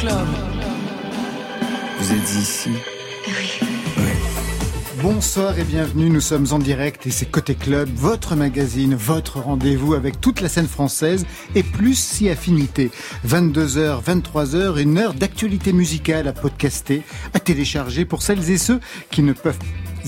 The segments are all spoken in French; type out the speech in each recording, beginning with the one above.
club. Vous êtes ici Bonsoir et bienvenue, nous sommes en direct et c'est Côté Club, votre magazine, votre rendez-vous avec toute la scène française et plus si affinité. 22h, 23h, une heure d'actualité musicale à podcaster, à télécharger pour celles et ceux qui ne peuvent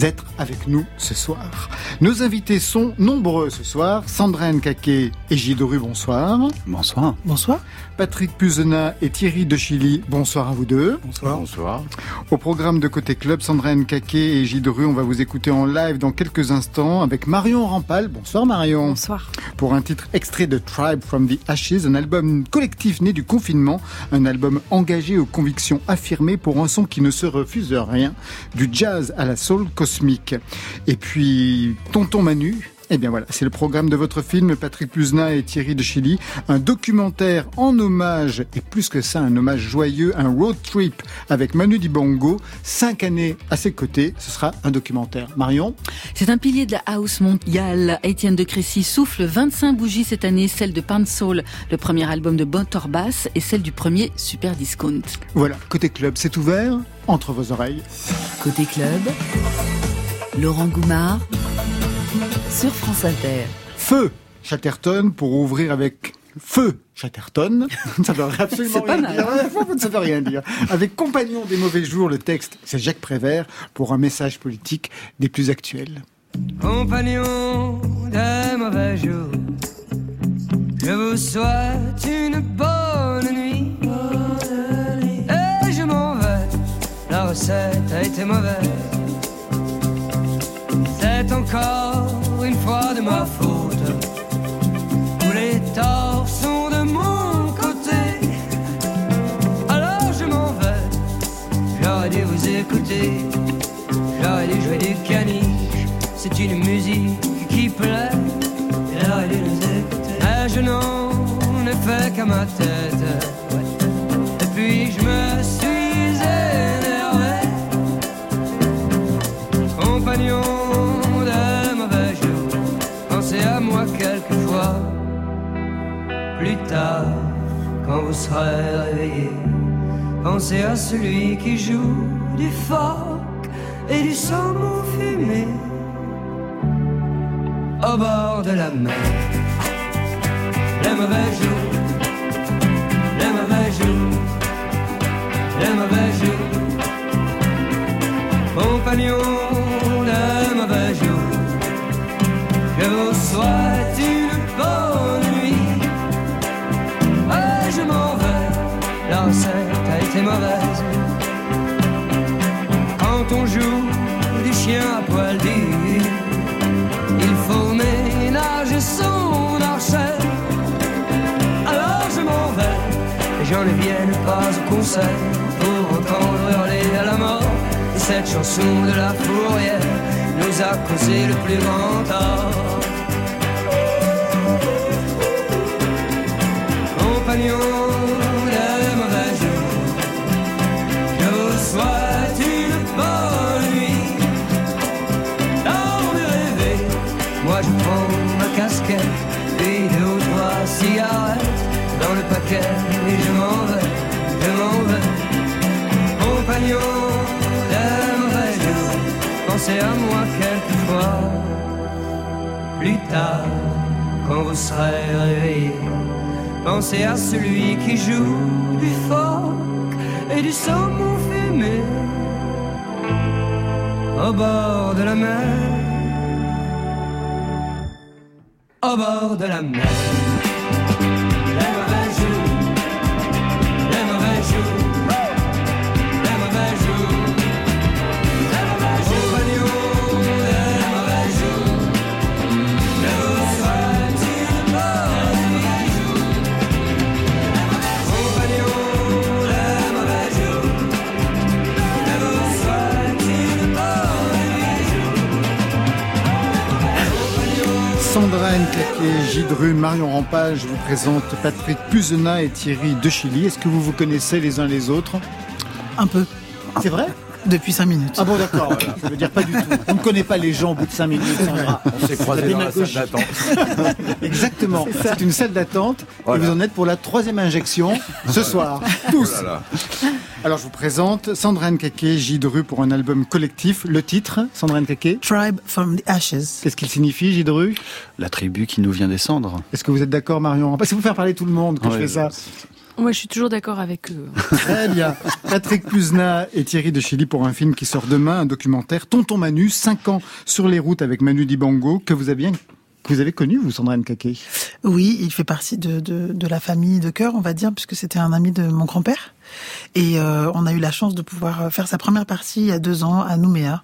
être avec nous ce soir. Nos invités sont nombreux ce soir. Sandrine Caquet et Gilles Rue, bonsoir. Bonsoir. Bonsoir. Patrick Puzena et Thierry de Chili, bonsoir à vous deux. Bonsoir. Bonsoir. Au programme de Côté Club, Sandrine Caquet et Gilles Rue, on va vous écouter en live dans quelques instants avec Marion Rampal. Bonsoir Marion. Bonsoir. Pour un titre extrait de Tribe from the Ashes, un album collectif né du confinement, un album engagé aux convictions affirmées pour un son qui ne se refuse rien, du jazz à la soul Et puis, Tonton Manu, eh bien voilà, c'est le programme de votre film, Patrick Puzna et Thierry de Chili. Un documentaire en hommage, et plus que ça, un hommage joyeux, un road trip avec Manu Dibango. Cinq années à ses côtés, ce sera un documentaire. Marion C'est un pilier de la house mondiale. Étienne de Crécy souffle 25 bougies cette année, celle de Pan Soul, le premier album de Bon Bass, et celle du premier Super Discount. Voilà, côté club, c'est ouvert entre vos oreilles. Côté club, Laurent Goumard sur France Inter. Feu Chatterton pour ouvrir avec Feu Chatterton. Ça veut absolument rien mal. dire. Ça veut rien dire. Avec Compagnon des mauvais jours, le texte, c'est Jacques Prévert pour un message politique des plus actuels. Compagnon des mauvais jours, je vous souhaite une bonne nuit. Et je m'en vais, la recette a été mauvaise. C'est encore une fois de ma faute. Tous les torts sont de mon côté. Alors je m'en vais, j'aurais dû vous écouter. J'aurais dû jouer du caniche, c'est une musique qui plaît. J'aurais dû nous écouter. Mais je n'en ai fait qu'à ma tête. Et puis je me suis énervé. Compagnon quelquefois. Plus tard, quand vous serez réveillé, pensez à celui qui joue du phoque et du saumon fumé au bord de la mer. Les mauvais jours, les mauvais jours, les mauvais jours, compagnons de mauvais jours, je vous souhaite recette a été mauvaise. Quand on joue du chien à poil dur, il faut ménager son archet. Alors je m'en vais, et j'en ai vienne pas au concert pour entendre hurler à la mort. Et cette chanson de la fourrière nous a causé le plus grand tort. Compagnon pensez à moi quelquefois. Plus tard, quand vous serez réveillé, pensez à celui qui joue du phoque et du saumon fumé au bord de la mer, au bord de la mer. Gilles Rue, Marion Rampal, je vous présente Patrick Puzena et Thierry de Chili. Est-ce que vous vous connaissez les uns les autres? Un peu. C'est vrai? Depuis 5 minutes. Ah bon, d'accord. voilà. Ça veut dire pas du tout. On ne connaît pas les gens au bout de 5 minutes. Sandra. On s'est croisés La dans la salle d'attente. Exactement. C'est une salle d'attente Voilà. et vous en êtes pour la troisième injection ce soir. Tous. Oh là là. Alors je vous présente Sandra Nkake, J. Dru pour un album collectif. Le titre, Sandra Nkake, Tribe from the Ashes. qu'est-ce qu'il signifie, J. Dru La tribu qui nous vient descendre. Est-ce que vous êtes d'accord, Marion? Parce que vous faire parler tout le monde que je fais ça. Moi, je suis toujours d'accord avec eux. Très bien. Patrick Puzna et Thierry de Chili pour un film qui sort demain, un documentaire Tonton Manu, 5 ans sur les routes avec Manu Dibango, que vous avez, que vous avez connu, vous, Sandra Nkake Oui, il fait partie de, de, de la famille de cœur, on va dire, puisque c'était un ami de mon grand-père. Et euh, on a eu la chance de pouvoir faire sa première partie il y a deux ans à Nouméa.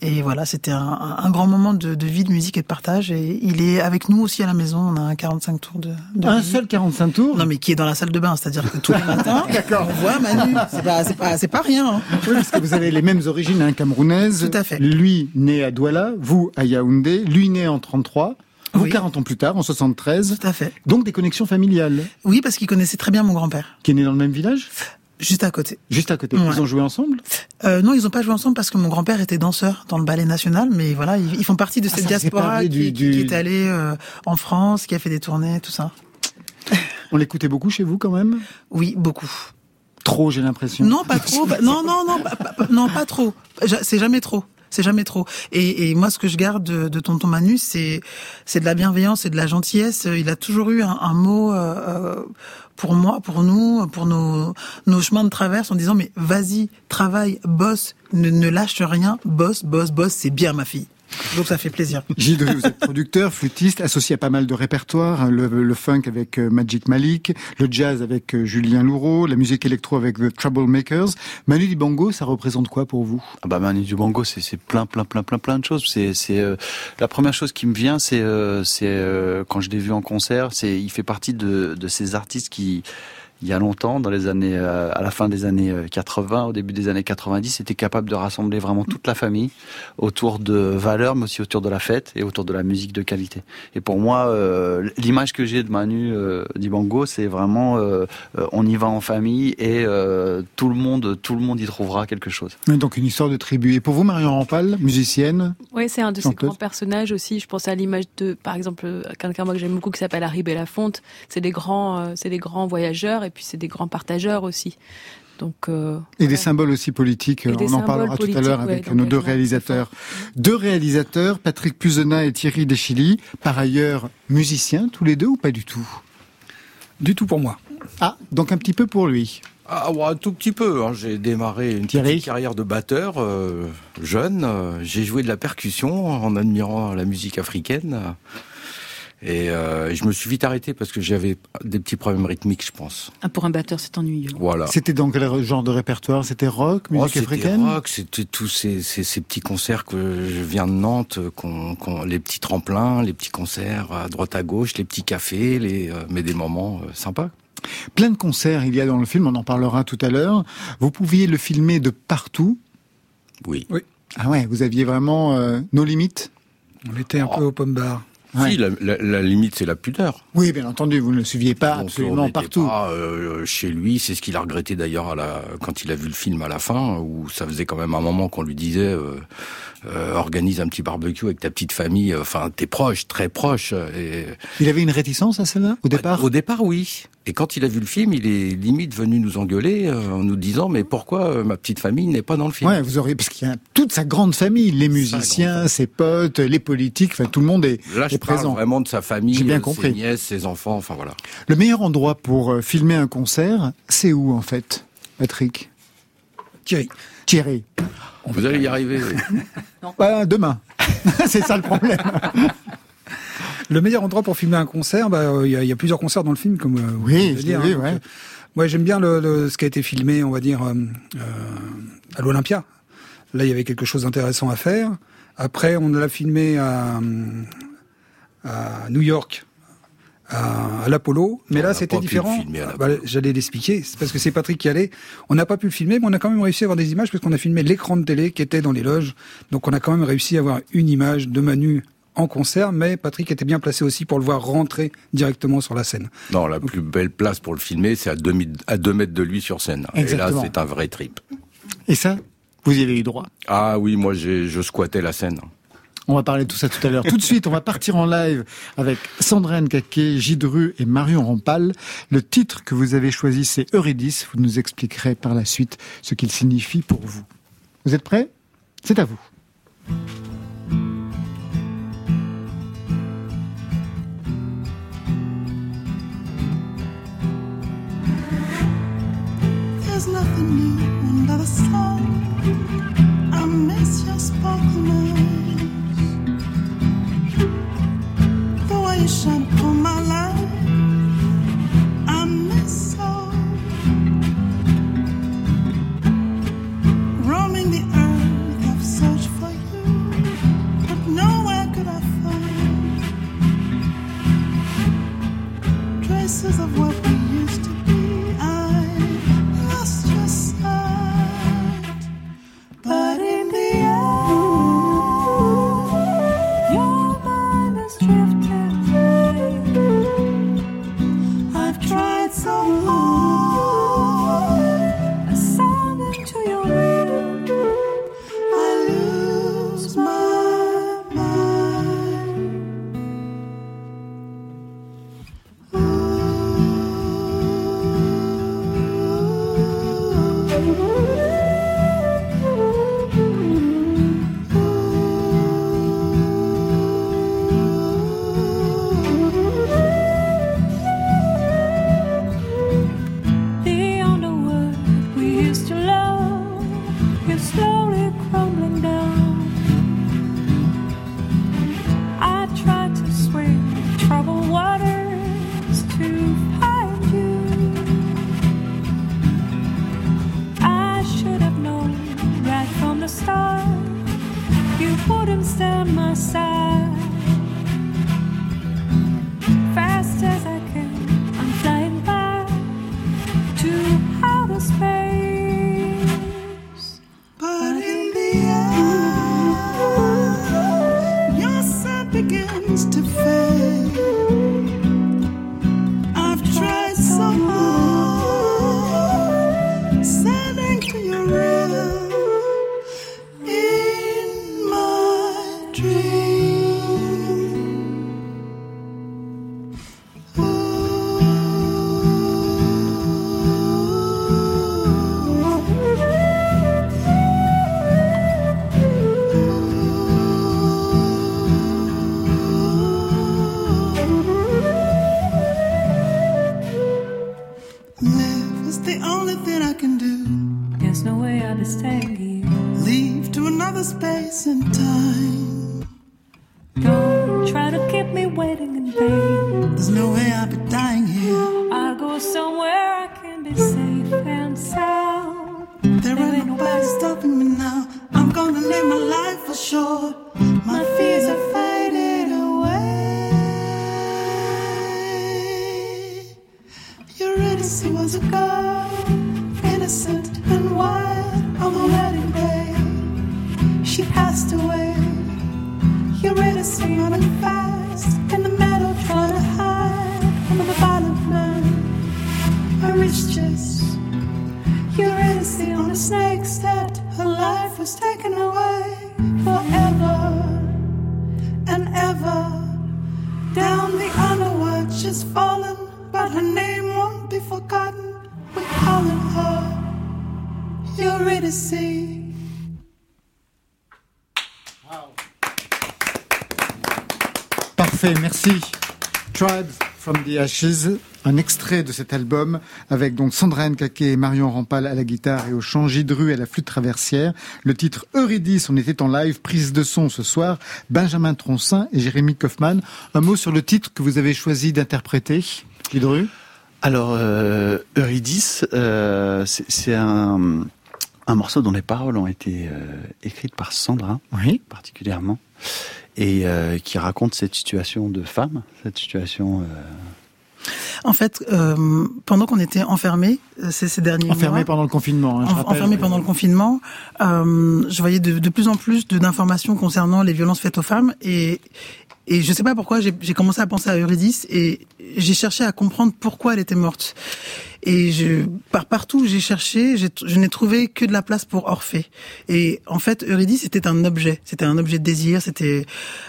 Et voilà, c'était un, un- grand moment de, de vie, de musique et de partage. Et il est avec nous aussi à la maison. On a un 45 tours de, de Un vie. seul 45 tours? Non, mais qui est dans la salle de bain, c'est-à-dire que tous les matins, on voit Manu. C'est pas, c'est pas, c'est pas rien. hein. Oui, parce que vous avez les mêmes origines hein, camerounaises. Tout à fait. Lui, né à Douala, vous à Yaoundé, lui né en 33, vous Oui. 40 ans plus tard, en 73. Tout à fait. Donc des connexions familiales. Oui, parce qu'il connaissait très bien mon grand-père, Qui est né dans le même village? Juste à côté. Juste à côté. Ouais. Ils ont joué ensemble? Euh, non, ils ont pas joué ensemble parce que mon grand-père était danseur dans le ballet national, mais voilà, ils, ils font partie de Ah, cette s'est diaspora qui, du- qui- du- qui est allée euh, en France, qui a fait des tournées, tout ça. On l'écoutait beaucoup chez vous quand même? Oui, beaucoup. Trop, j'ai l'impression. Non, pas trop. non, non, non, pas, non, pas trop. C'est jamais trop. C'est jamais trop. Et, et moi, ce que je garde de, de Tonton Manu, c'est c'est de la bienveillance et de la gentillesse. Il a toujours eu un, un mot euh, euh, pour moi, pour nous, pour nos nos chemins de traverse, en disant mais vas-y, travaille, bosse, ne, ne lâche rien, bosse, bosse, bosse. C'est bien, ma fille. Donc ça fait plaisir. Gilles vous êtes producteur, flûtiste, associé à pas mal de répertoires, hein, le, le funk avec euh, Magic Malik, le jazz avec euh, Julien Louraud, la musique électro avec The Troublemakers. Manu Dibango, ça représente quoi pour vous? Ah bah Manu Dibango, c'est c'est plein, plein, plein, plein, plein de choses. C'est c'est euh, la première chose qui me vient, c'est euh, c'est euh, quand je l'ai vu en concert, c'est il fait partie de de ces artistes qui il y a longtemps, dans les années, euh, à la fin des années euh, 80, au début des années 90, était capable de rassembler vraiment toute la famille autour de valeurs, mais aussi autour de la fête et autour de la musique de qualité. Et pour moi, euh, l'image que j'ai de Manu euh, Dibango, c'est vraiment, euh, euh, on y va en famille et euh, tout le monde, tout le monde y trouvera quelque chose. Donc une histoire de tribu. Et pour vous, Marion Rampal, musicienne, Oui, c'est un de ces grands personnages aussi. Je pense à l'image de, par exemple, euh, quelqu'un moi que j'aime beaucoup qui s'appelle Harry Belafonte. C'est des grands, euh, c'est des grands voyageurs et puis c'est des grands partageurs aussi. Donc euh, et des symboles aussi politiques, Et on en parlera tout à l'heure ouais, avec nos deux d'engagement, réalisateurs. Deux réalisateurs, Patrick Puzena et Thierry Deschilly, par ailleurs musiciens tous les deux ou pas du tout? Du tout pour moi. Ah, donc un petit peu pour lui. Ah, ouais, un tout petit peu. hein. J'ai démarré une Thierry petite carrière de batteur euh, jeune. Euh, J'ai joué de la percussion en admirant la musique africaine. Et euh, je me suis vite arrêté parce que j'avais des petits problèmes rythmiques, je pense. Ah, pour un batteur, c'est ennuyeux. Voilà. C'était dans quel genre de répertoire? C'était rock, Oh, musique c'était africaine? rock, c'était tous ces, ces, ces petits concerts que je viens de Nantes, qu'on, qu'on- les petits tremplins, les petits concerts à droite à gauche, les petits cafés, les, euh, mais des moments euh, sympas. Plein de concerts il y a dans le film, on en parlera tout à l'heure. Vous pouviez le filmer de partout? Oui. Ah ouais, vous aviez vraiment euh, nos limites? On était un peu au pomme bar. Ouais. Si, la, la- la limite, c'est la pudeur. Oui, bien entendu, vous ne le suiviez pas Donc, absolument partout. pas, euh, chez lui, c'est ce qu'il a regretté d'ailleurs quand il a vu le film à la fin, où ça faisait quand même un moment qu'on lui disait euh, euh, organise un petit barbecue avec ta petite famille, euh, enfin tes proches, très proches. Et, Il avait une réticence à cela au départ? Au départ, oui. Et quand il a vu le film, il est limite venu nous engueuler euh, en nous disant mais pourquoi euh, ma petite famille n'est pas dans le film? Ouais, vous auriez parce qu'il y a toute sa grande famille, les musiciens, ses potes, les politiques, enfin tout le monde est, Là, est je parle présent. vraiment de sa famille, J'ai bien euh, compris. ses nièces, ses enfants, enfin voilà. Le meilleur endroit pour euh, filmer un concert, c'est où en fait, Patrick? Thierry. Thierry. Vous allez y arriver. Bah, demain. c'est ça le problème. Le meilleur endroit pour filmer un concert, bah, euh, il y, a, il y a plusieurs concerts dans le film, comme euh, vous Oui, je dire, l'ai vu, donc, ouais. euh, Moi, j'aime bien le, le- ce qui a été filmé, on va dire, euh, à l'Olympia. Là, il y avait quelque chose d'intéressant à faire. Après, on l'a filmé à, à New York, à, à l'Apollo. Mais On là, c'était différent. Ah, bah, J'allais l'expliquer. C'est parce que c'est Patrick qui allait. On n'a pas pu le filmer, mais on a quand même réussi à avoir des images parce qu'on a filmé l'écran de télé qui était dans les loges. Donc, on a quand même réussi à avoir une image de Manu en concert, mais Patrick était bien placé aussi pour le voir rentrer directement sur la scène. Non, la plus belle place pour le filmer, c'est à deux, mi- à deux mètres de lui sur scène. Et Exactement. là, c'est un vrai trip. Et ça, Vous y avez eu droit. Ah oui, moi j'ai- je squattais la scène. On va parler de tout ça tout à l'heure. Tout de suite, on va partir en live avec Sandrine Caquet, Gidru et Marion Rampal. Le titre que vous avez choisi, c'est Eurydice. Vous nous expliquerez par la suite ce qu'il signifie pour vous. Vous êtes prêts? C'est à vous. Eurydice was a girl, innocent and wild on the wedding day. She passed away. Eurydice running fast in the meadow, trying to hide from the violent man. Riches. Eurydice on a snake's head. Her life was taken away Parfait, merci. Tribes from the Ashes, un extrait de cet album avec donc Sandra Nkake et Marion Rampal à la guitare et au chant Gidru à la flûte traversière. Le titre Eurydice, on était en live, prise de son ce soir. Benjamin Troncin et Jérémy Kaufmann. Un mot sur le titre que vous avez choisi d'interpréter, Gidru? Alors, euh, Eurydice, euh, c'est un, un morceau dont les paroles ont été euh, écrites par Sandra, Oui. particulièrement, et euh, qui raconte cette situation de femme, cette situation... euh, En fait, euh, pendant qu'on était enfermés ces, ces derniers Enfermé mois, pendant le confinement. hein, je en- rappelle. enfermés pendant le confinement, euh, je voyais de, de plus en plus d'informations concernant les violences faites aux femmes et et je sais pas pourquoi j'ai commencé à penser à Eurydice et j'ai cherché à comprendre pourquoi elle était morte. Et je, par partout où j'ai cherché, je n'ai trouvé que de la place pour Orphée. Et en fait, Eurydice c'était un objet, c'était un objet de désir, c'était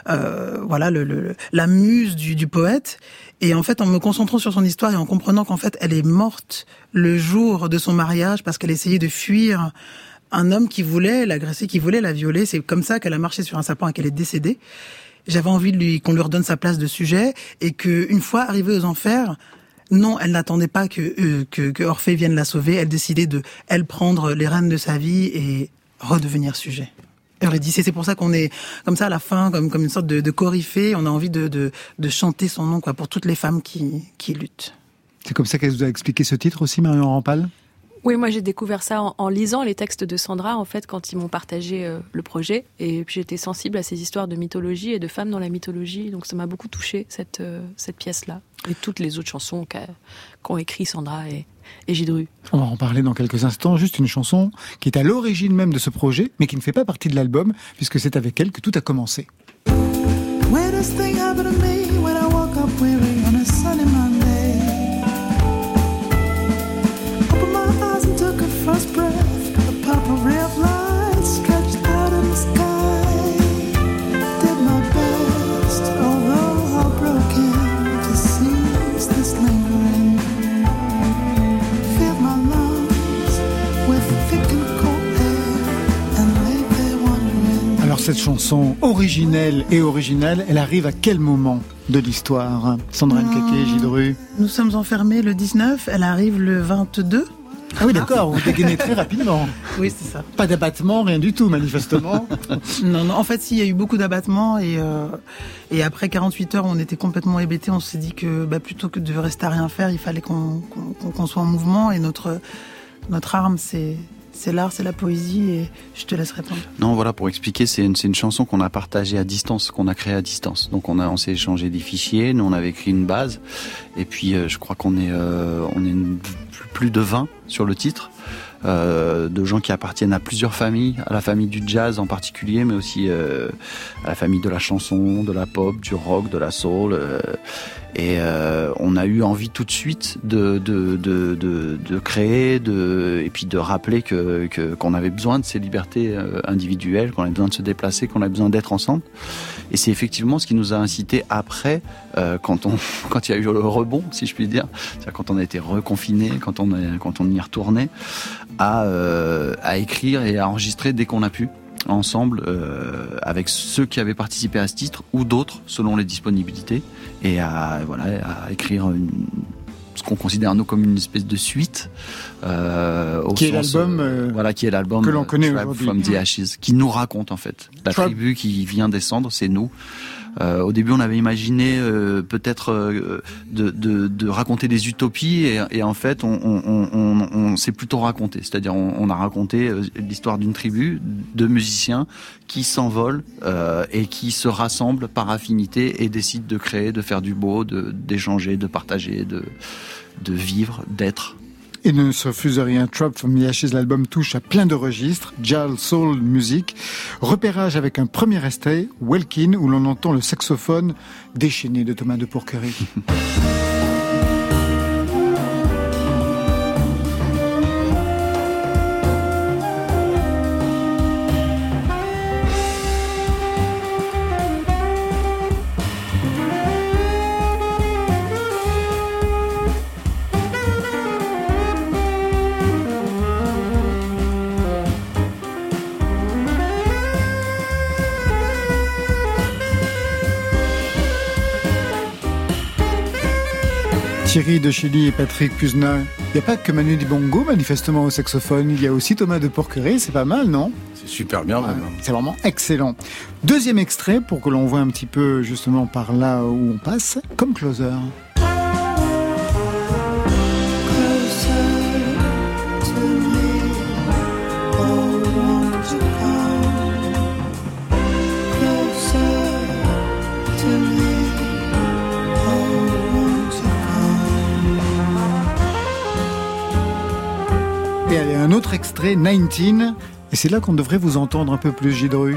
euh, voilà le, le- la muse du, du poète. Et en fait, en me concentrant sur son histoire et en comprenant qu'en fait, elle est morte le jour de son mariage parce qu'elle essayait de fuir un homme qui voulait l'agresser, qui voulait la violer. C'est comme ça qu'elle a marché sur un sapin et qu'elle est décédée. J'avais envie de lui qu'on lui redonne sa place de sujet et que une fois arrivée aux enfers, non, elle n'attendait pas que, euh, que Orphée vienne la sauver. Elle décidait de elle prendre les rênes de sa vie et redevenir sujet. Eurydice, et c'est pour ça qu'on est comme ça à la fin, comme comme une sorte de, de coryphée. On a envie de, de de chanter son nom quoi pour toutes les femmes qui qui luttent. C'est comme ça qu'elle vous a expliqué ce titre aussi, Marion Rampal? Oui, moi j'ai découvert ça en, en lisant les textes de Sandra, en fait, quand ils m'ont partagé euh, le projet. Et puis j'étais sensible à ces histoires de mythologie et de femmes dans la mythologie. Donc ça m'a beaucoup touché cette, euh, cette pièce-là. Et toutes les autres chansons qu'ont écrit Sandra et, et Gidru. On va en parler dans quelques instants. Juste une chanson qui est à l'origine même de ce projet, mais qui ne fait pas partie de l'album, puisque c'est avec elle que tout a commencé. Thing happened to me cette chanson originelle et originale, elle arrive à quel moment de l'histoire Sandra Nkeke, Gidru Nous sommes enfermés le 19, elle arrive le 22. Ah oui, d'accord, vous dégainez très rapidement. Oui, c'est ça. Pas d'abattement, rien du tout, manifestement. Non, non, en fait, si, il y a eu beaucoup d'abattements et, euh, et après 48 heures, on était complètement hébétés. On s'est dit que bah, plutôt que de rester à rien faire, il fallait qu'on soit en mouvement et notre, notre arme, c'est c'est l'art, c'est la poésie et je te laisse répondre. Non, voilà, pour expliquer, c'est une, chanson qu'on a partagée à distance, qu'on a créée à distance. Donc on a, on s'est échangé des fichiers, nous on avait écrit une base, et puis euh, je crois qu'on est, euh, on est plus de 20 sur le titre, euh, de gens qui appartiennent à plusieurs familles, à la famille du jazz en particulier, mais aussi euh, à la famille de la chanson, de la pop, du rock, de la soul. euh, et euh, on a eu envie tout de suite de, de, de, de, de créer, de, et puis de rappeler que qu'on avait besoin de ces libertés euh, individuelles, qu'on avait besoin de se déplacer, qu'on avait besoin d'être ensemble. Et c'est effectivement ce qui nous a incité après, euh, quand on quand il y a eu le rebond, si je puis dire, c'est-à-dire quand on a été reconfiné, quand on quand on y retourné, à euh, à écrire et à enregistrer dès qu'on a pu ensemble euh, avec ceux qui avaient participé à ce titre ou d'autres selon les disponibilités et à voilà à écrire une, ce qu'on considère nous comme une espèce de suite euh, au Qui est sens, l'album, euh, euh, voilà qui est l'album que l'on connaît from the Ashes qui nous raconte en fait. La tribu qui vient descendre c'est nous euh, au début, on avait imaginé euh, peut-être euh, de, de, de raconter des utopies et, et en fait, on, on, on, on, s'est plutôt raconté. C'est-à-dire, on, a raconté euh, l'histoire d'une tribu de musiciens qui s'envolent euh, et qui se rassemblent par affinité et décident de créer, de faire du beau, de d'échanger, de partager, de de vivre, d'être. Et ne se refuse rien. Trap from the Ashes, l'album touche à plein de registres. Jazz, soul, musique. Repérage avec un premier extrait, Welkin, où l'on entend le saxophone déchaîné de Thomas de Pourquerie. Thierry de Chili et Patrick Puzna. Il n'y a pas que Manu Dibongo, manifestement, au saxophone. Il y a aussi Thomas de Pourquerie. C'est pas mal, non? C'est super bien, même. C'est vraiment excellent. Deuxième extrait, pour que l'on voit un petit peu justement par là où on passe, comme closer. Extrait, 19. Et c'est là qu'on devrait vous entendre un peu plus, Gidru.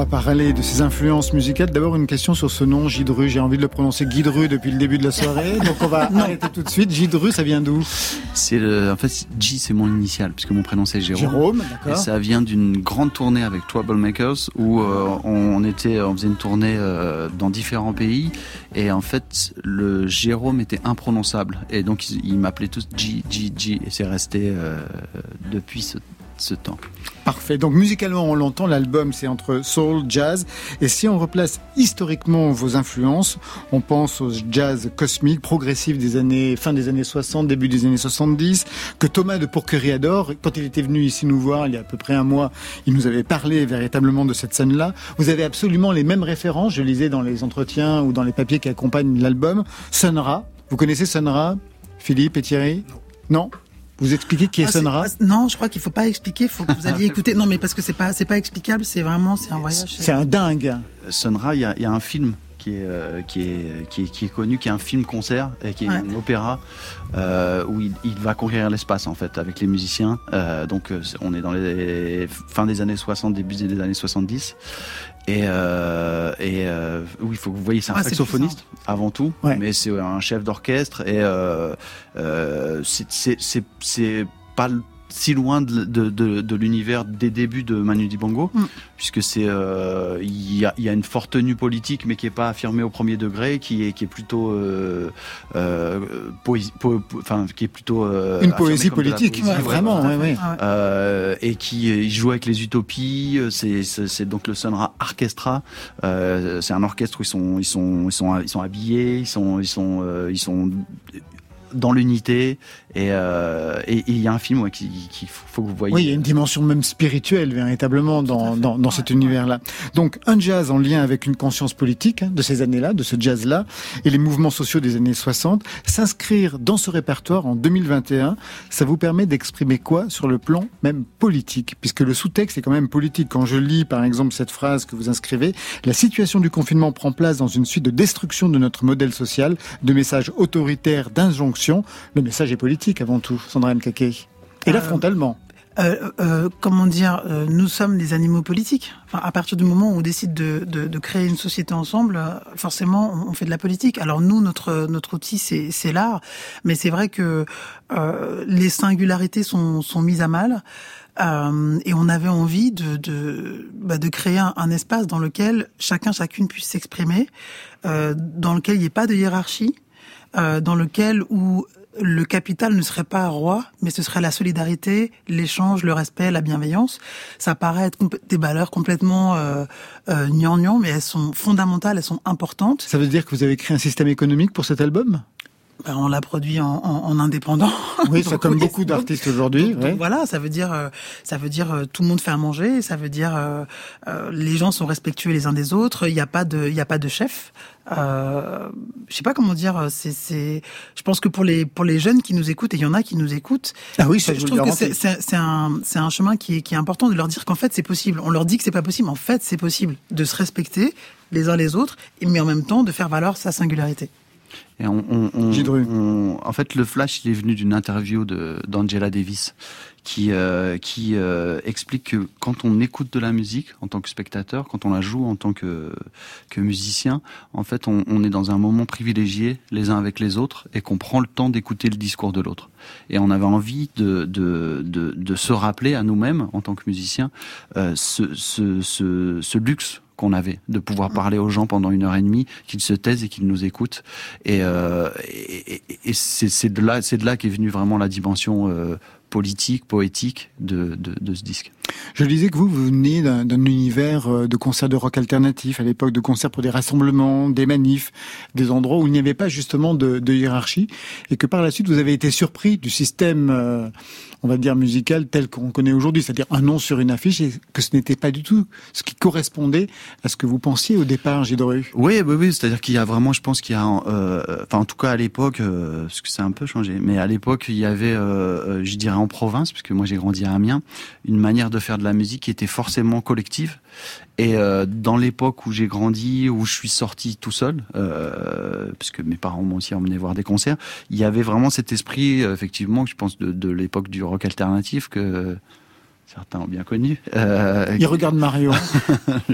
Va parler de ses influences musicales. D'abord, une question sur ce nom, Gidru. J'ai envie de le prononcer Guidru depuis le début de la soirée. Donc, on va arrêter tout de suite. Gidru, ça vient d'où? C'est le, en fait, G, c'est mon initial, puisque mon prénom c'est Jérôme. Jérôme, Et d'accord. ça vient d'une grande tournée avec Troublemakers où euh, on était, on faisait une tournée euh, dans différents pays et en fait le Jérôme était imprononçable et donc ils, ils m'appelaient tous G G G et c'est resté euh, depuis ce, ce temps. Parfait. Donc, musicalement, on l'entend. L'album, c'est entre soul, jazz. Et si on replace historiquement vos influences, on pense au jazz cosmique, progressif des années, fin des années 60, début des années 70, que Thomas de Pourquerie adore. Quand il était venu ici nous voir, il y a à peu près un mois, il nous avait parlé véritablement de cette scène-là. Vous avez absolument les mêmes références. Je lisais dans les entretiens ou dans les papiers qui accompagnent l'album. Sun Ra. Vous connaissez Sun Ra? Philippe et Thierry? Non? Vous expliquez qui est Ah, c'est- Sun Ra ah, Non, je crois qu'il faut pas expliquer. Il faut que vous alliez écouter. Non, mais parce que c'est pas, c'est pas explicable. C'est vraiment, c'est un voyage. C'est un dingue. Sun Ra, il y a, il y a un film qui est, euh, qui, est, qui, est, qui est connu, qui est un film-concert, et qui est Ouais. un opéra, euh, où il, il va conquérir l'espace en fait avec les musiciens. Euh, donc euh, on est dans les fin des années 60, début des années 70. Et, euh, et euh, oui, il faut que vous voyez, c'est un c'est saxophoniste avant tout, Ouais. mais c'est un chef d'orchestre et euh, euh, c'est- c'est c'est- c'est pas si loin de, de, de, de l'univers des débuts de Manu Dibango, Mm. puisque c'est euh, il y, a, y a une forte tenue politique, mais qui est pas affirmée au premier degré, qui est qui est plutôt euh, euh, poésie, po- po- enfin qui est plutôt Une poésie politique, poésie, ouais, vraiment, ouais. Ah et qui joue avec les utopies. C'est donc le Sonra Orchestra. C'est un orchestre où ils sont ils sont ils sont ils sont habillés, ils sont ils sont ils sont dans l'unité et euh, et et il y a un film ouais, qui qu'il faut que vous voyez. Oui, il y a une dimension même spirituelle véritablement dans, dans, dans cet univers-là. Donc un jazz en lien avec une conscience politique hein, de ces années-là, de ce jazz-là, et les mouvements sociaux des années 60, s'inscrire dans ce répertoire en 2021, ça vous permet d'exprimer quoi sur le plan même politique? Puisque le sous-texte est quand même politique. Quand je lis par exemple cette phrase que vous inscrivez, la situation du confinement prend place dans une suite de destruction de notre modèle social, de messages autoritaires, d'injonctions. Le message est politique avant tout, Sandra Nkake. Et là, Euh, frontalement. Euh, euh, comment dire, euh, nous sommes des animaux politiques. Enfin, à partir du moment où on décide de, de, de créer une société ensemble, forcément, on, on fait de la politique. Alors nous, notre notre outil, c'est l'art, mais c'est vrai que les singularités sont sont mises à mal. Et on avait envie de de, bah, de créer un, un espace dans lequel chacun chacune puisse s'exprimer, dans lequel il n'y ait pas de hiérarchie, euh, dans lequel où le capital ne serait pas roi, mais ce serait la solidarité, l'échange, le respect, la bienveillance. Ça paraît être des valeurs complètement euh, euh, gnangnan, mais elles sont fondamentales, elles sont importantes. Ça veut dire que vous avez créé un système économique pour cet album? Ben, on l'a produit en, en, en indépendant. Oui, ça comme beaucoup d'artistes aujourd'hui. ouais. voilà, ça veut dire, euh, ça veut dire euh, tout le monde fait à manger. Ça veut dire euh, euh, les gens sont respectueux les uns des autres. Il n'y a pas de, il y a pas de chef. Euh, je sais pas comment dire. C'est, c'est. Je pense que pour les pour les jeunes qui nous écoutent et il y en a qui nous écoutent. Ah oui, ça, je je trouve que c'est, c'est, c'est un c'est un chemin qui est qui est important de leur dire qu'en fait c'est possible. On leur dit que c'est pas possible. En fait, c'est possible de se respecter les uns les autres, mais en même temps de faire valoir sa singularité. Et on, on- on- Gidru. on- en fait, le flash, il est venu d'une interview d'Angela Davis, qui euh, qui euh, explique que quand on écoute de la musique en tant que spectateur, quand on la joue en tant que que musicien, en fait, on, on est dans un moment privilégié les uns avec les autres et qu'on prend le temps d'écouter le discours de l'autre. Et on avait envie de de de, de se rappeler à nous-mêmes en tant que musiciens euh, ce, ce ce ce luxe qu'on avait de pouvoir parler aux gens pendant une heure et demie, qu'ils se taisent et qu'ils nous écoutent. Et, euh, et, et- et c'est c'est de là, c'est de là qu'est venue vraiment la dimension euh, politique, poétique de, de, de ce disque. Je disais que vous, vous venez d'un univers euh, de concerts de rock alternatif, à l'époque de concerts pour des rassemblements, des manifs, des endroits où il n'y avait pas justement de, de hiérarchie, et que par la suite vous avez été surpris du système, euh, on va dire musical tel qu'on connaît aujourd'hui, c'est-à-dire un nom sur une affiche, et que ce n'était pas du tout ce qui correspondait à ce que vous pensiez au départ, Gidru. Oui, oui, oui. C'est-à-dire qu'il y a vraiment, je pense qu'il y a, euh, enfin, en tout cas à l'époque, euh, parce que ça a un peu changé, mais à l'époque, il y avait, je dirais en province, puisque moi j'ai grandi à Amiens, une manière de faire de la musique qui était forcément collective. Et euh, dans l'époque où j'ai grandi, où je suis sorti tout seul, euh, parce que mes parents m'ont aussi emmené voir des concerts, il y avait vraiment cet esprit, euh, effectivement, je pense de, de l'époque du rock alternatif que certains ont bien connu. Euh, Il regarde Marion.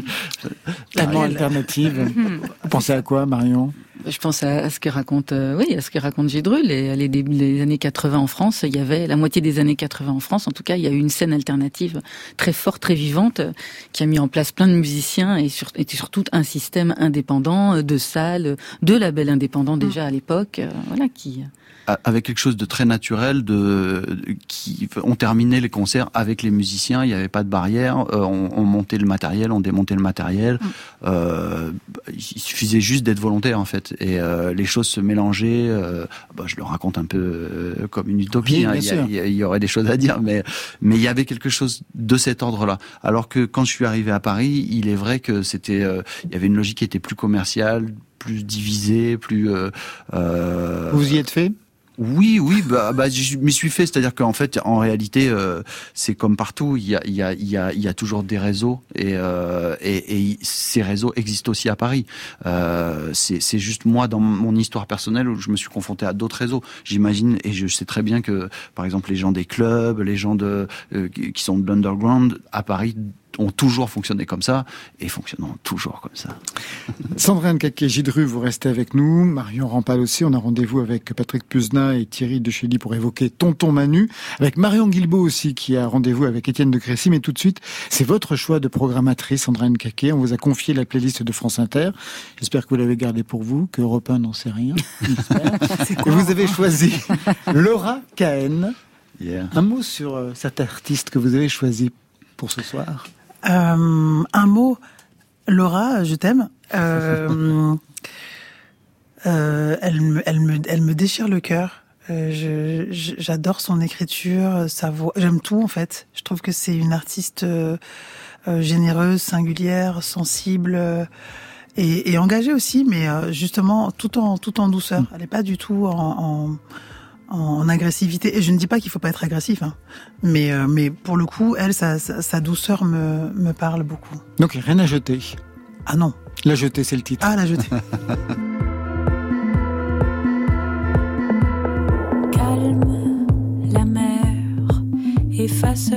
Tellement alternative. Vous pensez à quoi, Marion? Je pense à, ce que raconte, euh, oui, à ce que raconte Gédru, les, les, débuts- les années 80 en France. Il y avait la moitié des années 80 en France. En tout cas, il y a eu une scène alternative très forte, très vivante, qui a mis en place plein de musiciens et, sur, et surtout un système indépendant euh, de salles, de labels indépendants déjà à l'époque, euh, voilà, qui. avec quelque chose de très naturel, de, qui on terminait les concerts avec les musiciens, il n'y avait pas de barrière, euh, on, on montait le matériel, on démontait le matériel, euh, il suffisait juste d'être volontaire en fait, et euh, les choses se mélangeaient. euh, bah, je le raconte un peu euh, comme une utopie, Oui, hein, il y, il y a- il y aurait des choses à dire, mais mais il y avait quelque chose de cet ordre-là. Alors que quand je suis arrivé à Paris, il est vrai que c'était, euh, il y avait une logique qui était plus commerciale, plus divisée, plus. euh, euh, Vous y êtes fait? Oui, oui, bah, bah, je m'y suis fait. C'est-à-dire qu'en fait, en réalité, euh, c'est comme partout. Il y a, il y a, il y a, il y a toujours des réseaux et, euh, et, et ces réseaux existent aussi à Paris. Euh, c'est juste moi dans mon histoire personnelle où je me suis confronté à d'autres réseaux. J'imagine et je sais très bien que, par exemple, les gens des clubs, les gens de euh, qui sont de l'underground à Paris ont toujours fonctionné comme ça et fonctionnent toujours comme ça. Sandrine Caquet-Gidru, vous restez avec nous. Marion Rampal aussi. On a rendez-vous avec Patrick Puzna et Thierry Dechély pour évoquer Tonton Manu. Avec Marion Guilbault aussi qui a rendez-vous avec Étienne de Crécy. Mais tout de suite, c'est votre choix de programmatrice, Sandrine Caquet. On vous a confié la playlist de France Inter. J'espère que vous l'avez gardée pour vous, que Europe 1 n'en sait rien. Et vous avez choisi Laura Cahen. Yeah. Un mot sur euh, cet artiste que vous avez choisi pour ce soir. Euh, un mot, Laura, je t'aime. Euh, euh, elle, me, déchire le cœur. J'adore son écriture, sa voix. J'aime tout en fait. Je trouve que c'est une artiste généreuse, singulière, sensible et, engagée aussi, mais justement tout en douceur. Elle n'est pas du tout en en agressivité. Et je ne dis pas qu'il faut pas être agressif, hein. mais euh, mais pour le coup, elle, sa, sa, sa douceur me me parle beaucoup. Donc rien à jeter. Ah non. La jeter, c'est le titre. Ah la jetée. calme la mer, efface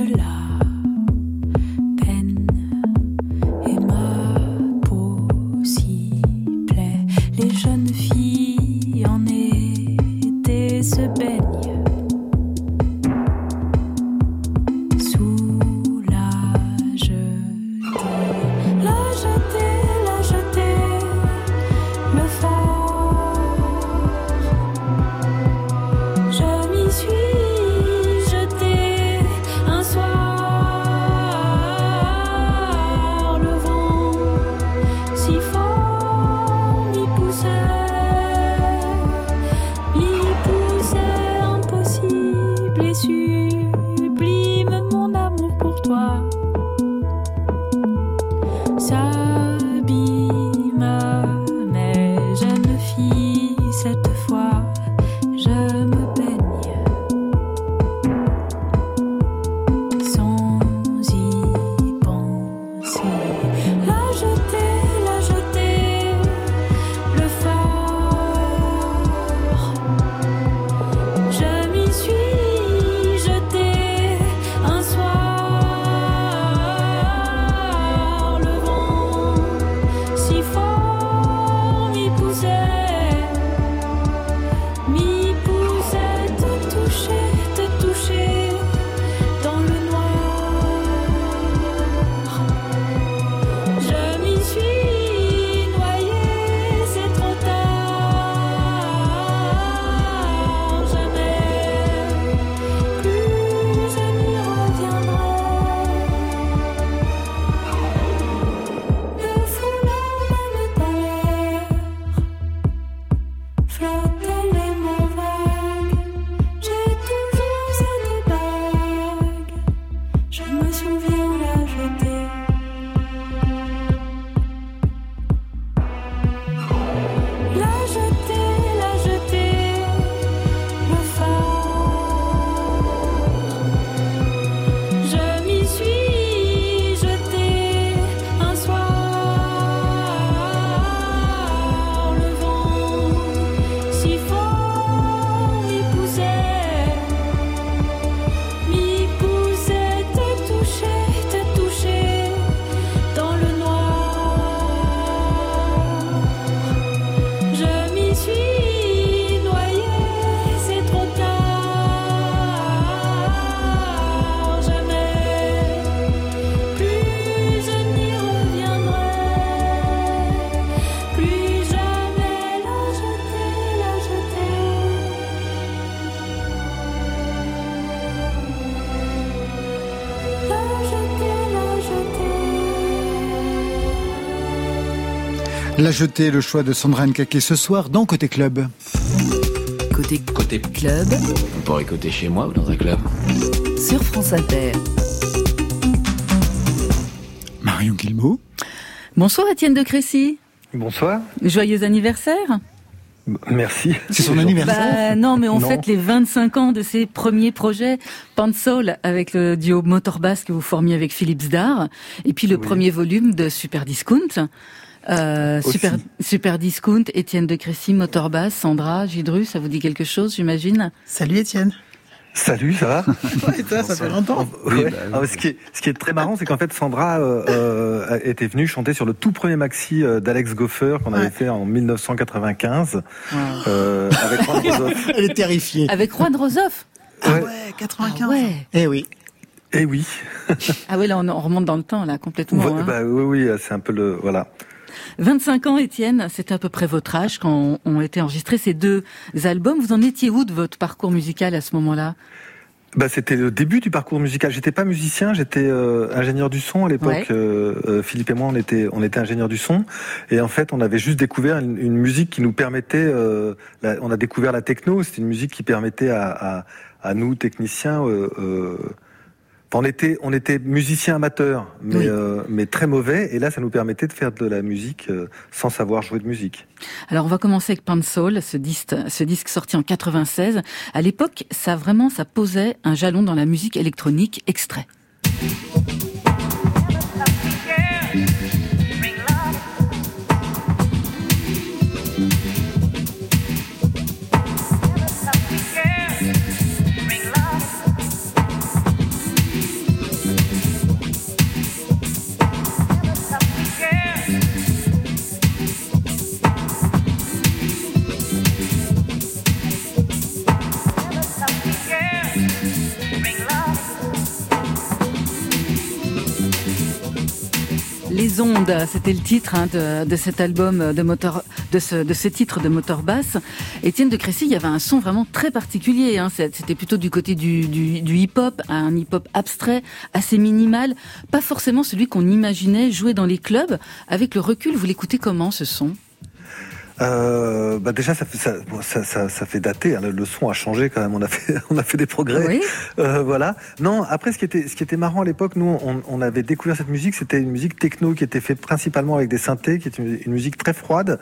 La jetée, le choix de Sandra Nkake ce soir dans Côté Club. Côté Côté club On pourrait écouter chez moi ou dans un club. sur France Inter. Marion Guillemot. Bonsoir Étienne de Crécy. Bonsoir. Joyeux anniversaire. Merci. C'est son anniversaire. Bah non, mais on Non. fête les 25 ans de ses premiers projets. Pansol avec le duo Motorbass que vous formiez avec Philippe Zdar. Et puis le Oui. premier volume de Super Discount. Euh, super, super Discount, Étienne de Crécy, Motorbass, Sandra, Gidru, ça vous dit quelque chose, j'imagine Salut Étienne. Salut, ça va? Et toi, ça fait longtemps. Ouais. bah Alors, ce, qui est, ce qui est très marrant, c'est qu'en fait, Sandra euh, euh, était venue chanter sur le tout premier maxi euh, d'Alex Goffer qu'on avait Ouais. fait en 1995 euh, avec Juan Rosoff. Elle est terrifiée. Avec Juan Rosoff. Ah Ouais. ouais, 95. Ah ouais. Eh oui. Eh oui. Ah ouais, là on, on remonte dans le temps là complètement. Ouais, hein. bah, oui, oui, c'est un peu le voilà. 25 ans, Étienne, c'était à peu près votre âge quand ont été enregistrés ces deux albums. Vous en étiez où de votre parcours musical à ce moment-là? Bah, c'était le début du parcours musical. J'étais pas musicien, j'étais euh, ingénieur du son à l'époque. Ouais. Euh, euh, Philippe et moi, on était, on était ingénieurs du son, et en fait, on avait juste découvert une, une musique qui nous permettait. euh, la- on a découvert la techno. C'était une musique qui permettait à, à, à nous techniciens. On était, on était musiciens amateurs, mais, Oui. euh, mais très mauvais. Et là, ça nous permettait de faire de la musique euh, sans savoir jouer de musique. Alors on va commencer avec Pansol, ce disque, ce disque sorti en 96. À l'époque, ça vraiment, ça posait un jalon dans la musique électronique extrait. Les ondes, c'était le titre hein, de, cet album de moteur, de ce, titre de moteur basse. Étienne de Crécy, il y avait un son vraiment très particulier. Hein, c'était plutôt du côté du hip-hop, un hip-hop abstrait, assez minimal, pas forcément celui qu'on imaginait jouer dans les clubs. Avec le recul, vous l'écoutez comment ce son? Euh, bah déjà, ça fait, ça, bon, ça, ça, ça fait dater. hein. Le, son a changé quand même. On a fait, on a fait des progrès. Oui. Euh, voilà. Non, après, ce qui était, ce qui était marrant à l'époque, nous, on, on avait découvert cette musique. C'était une musique techno qui était faite principalement avec des synthés, qui était une, une musique très froide.